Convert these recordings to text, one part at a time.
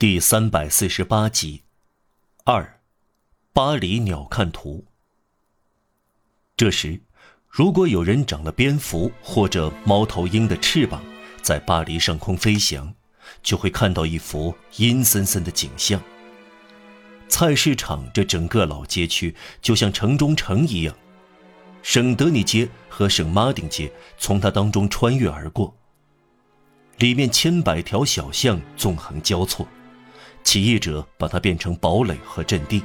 第三百四十八集，二，巴黎鸟瞰图。这时，如果有人长了蝙蝠或者猫头鹰的翅膀，在巴黎上空飞翔，就会看到一幅阴森森的景象。菜市场这整个老街区就像城中城一样，圣德尼街和圣马丁街从它当中穿越而过，里面千百条小巷纵横交错。起义者把它变成堡垒和阵地。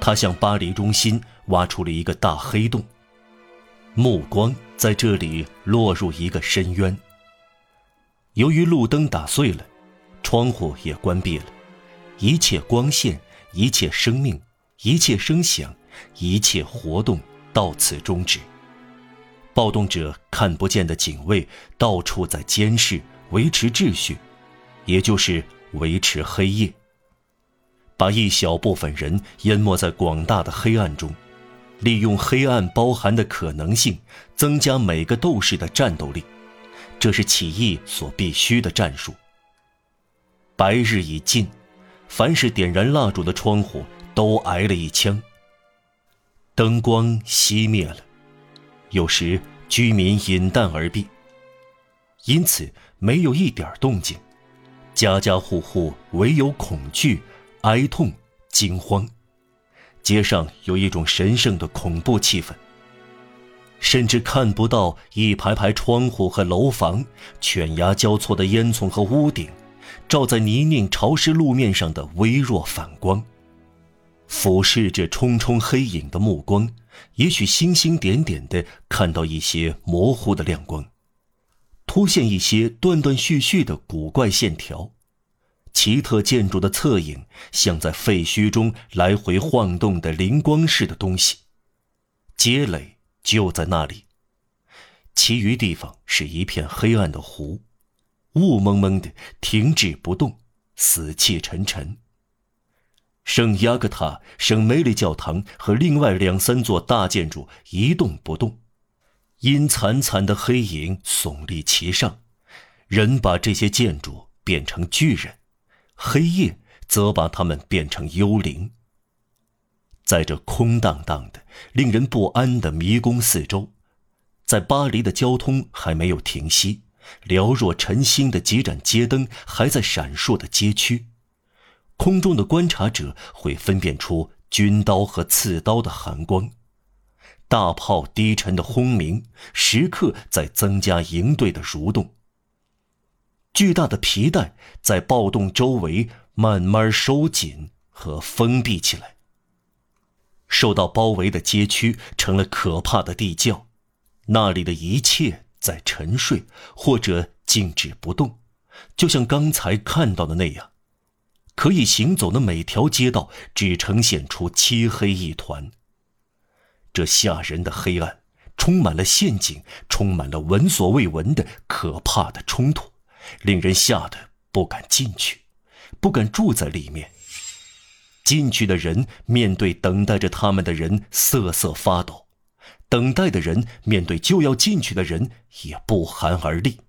他向巴黎中心挖出了一个大黑洞，目光在这里落入一个深渊。由于路灯打碎了，窗户也关闭了，一切光线、一切生命、一切声响、一切活动到此终止。暴动者看不见的警卫到处在监视、维持秩序，也就是。维持黑夜，把一小部分人淹没在广大的黑暗中，利用黑暗包含的可能性，增加每个斗士的战斗力，这是起义所必须的战术。白日已尽，凡是点燃蜡烛的窗户都挨了一枪。灯光熄灭了，有时居民饮弹而毙，因此没有一点动静。家家户户唯有恐惧、哀痛、惊慌，街上有一种神圣的恐怖气氛。甚至看不到一排排窗户和楼房、犬牙交错的烟囱和屋顶，照在泥泞潮湿路面上的微弱反光，俯视着冲冲黑影的目光，也许星星点点的看到一些模糊的亮光。出现一些断断续续的古怪线条，奇特建筑的侧影，像在废墟中来回晃动的灵光似的东西。街垒就在那里，其余地方是一片黑暗的湖，雾蒙蒙的，停止不动，死气沉沉。圣雅各塔、圣梅里教堂和另外两三座大建筑一动不动。阴惨惨的黑影耸立其上，人把这些建筑变成巨人，黑夜则把他们变成幽灵。在这空荡荡的、令人不安的迷宫四周，在巴黎的交通还没有停息、寥若晨星的几盏街灯还在闪烁的街区，空中的观察者会分辨出军刀和刺刀的寒光。大炮低沉的轰鸣，时刻在增加营队的蠕动。巨大的皮带在暴动周围慢慢收紧和封闭起来。受到包围的街区成了可怕的地窖，那里的一切在沉睡或者静止不动，就像刚才看到的那样。可以行走的每条街道只呈现出漆黑一团。这吓人的黑暗，充满了陷阱，充满了闻所未闻的可怕的冲突，令人吓得不敢进去，不敢住在里面。进去的人面对等待着他们的人瑟瑟发抖，等待的人面对就要进去的人也不寒而栗。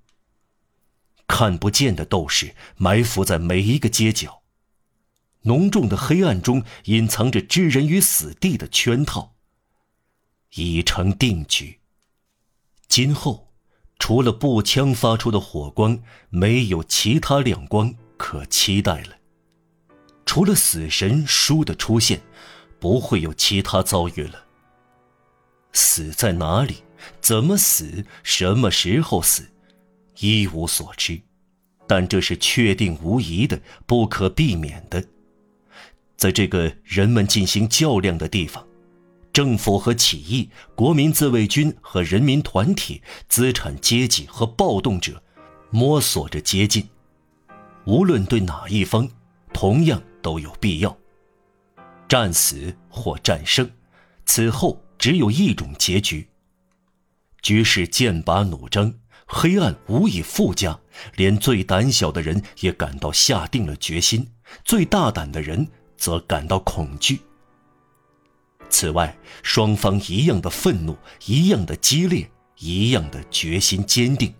看不见的斗士埋伏在每一个街角，浓重的黑暗中隐藏着置人于死地的圈套。已成定局。今后，除了步枪发出的火光，没有其他亮光可期待了。除了死神书的出现，不会有其他遭遇了。死在哪里？怎么死？什么时候死？一无所知。但这是确定无疑的，不可避免的。在这个人们进行较量的地方。政府和起义、国民自卫军和人民团体、资产阶级和暴动者，摸索着接近。无论对哪一方，同样都有必要。战死或战胜，此后只有一种结局。局势剑拔弩张，黑暗无以复加，连最胆小的人也感到下定了决心，最大胆的人则感到恐惧。此外，双方一样的愤怒，一样的激烈，一样的决心坚定。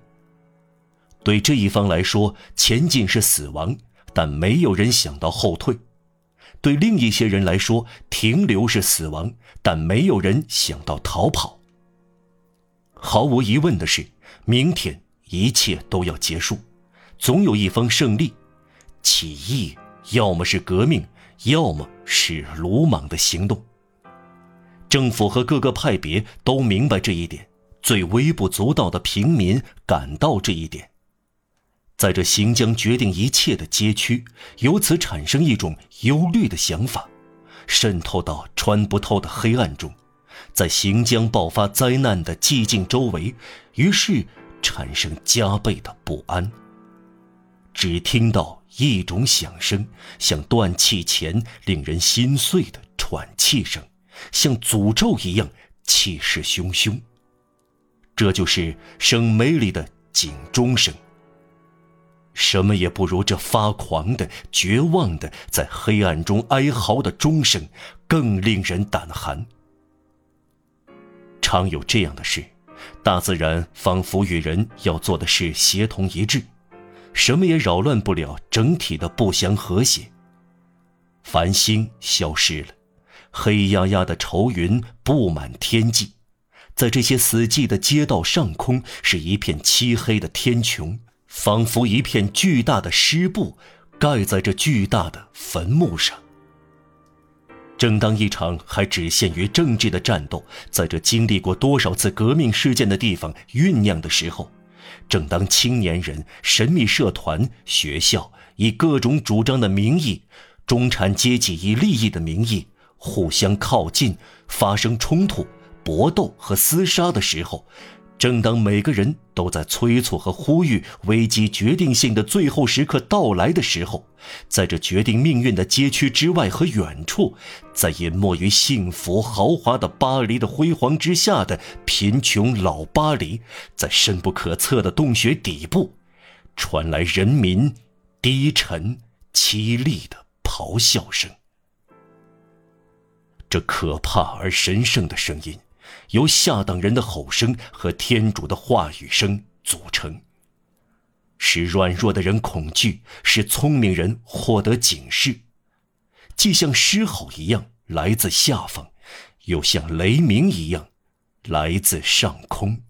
对这一方来说，前进是死亡；但没有人想到后退；对另一些人来说，停留是死亡，但没有人想到逃跑。毫无疑问的是，明天一切都要结束，总有一方胜利。起义要么是革命，要么是鲁莽的行动。政府和各个派别都明白这一点，最微不足道的平民感到这一点。在这行将决定一切的街区，由此产生一种忧虑的想法，渗透到穿不透的黑暗中，在行将爆发灾难的寂静周围，于是产生加倍的不安。只听到一种响声，像断气前令人心碎的喘气声。像诅咒一样气势汹汹。这就是圣梅里的警钟声。什么也不如这发狂的、绝望的，在黑暗中哀嚎的钟声，更令人胆寒。常有这样的事，大自然仿佛与人要做的事协同一致，什么也扰乱不了整体的不祥和谐。繁星消失了。黑压压的愁云布满天际，在这些死寂的街道上空，是一片漆黑的天穹，仿佛一片巨大的湿布盖在这巨大的坟墓上。正当一场还只限于政治的战斗，在这经历过多少次革命事件的地方酝酿的时候，正当青年人、神秘社团、学校以各种主张的名义，中产阶级以利益的名义。互相靠近，发生冲突、搏斗和厮杀的时候，正当每个人都在催促和呼吁危机决定性的最后时刻到来的时候，在这决定命运的街区之外和远处，在隐没于幸福豪华的巴黎的辉煌之下的贫穷老巴黎，在深不可测的洞穴底部，传来人民低沉凄厉的咆哮声。这可怕而神圣的声音，由下等人的吼声和天主的话语声组成，使软弱的人恐惧，使聪明人获得警示，既像狮吼一样来自下方，又像雷鸣一样来自上空。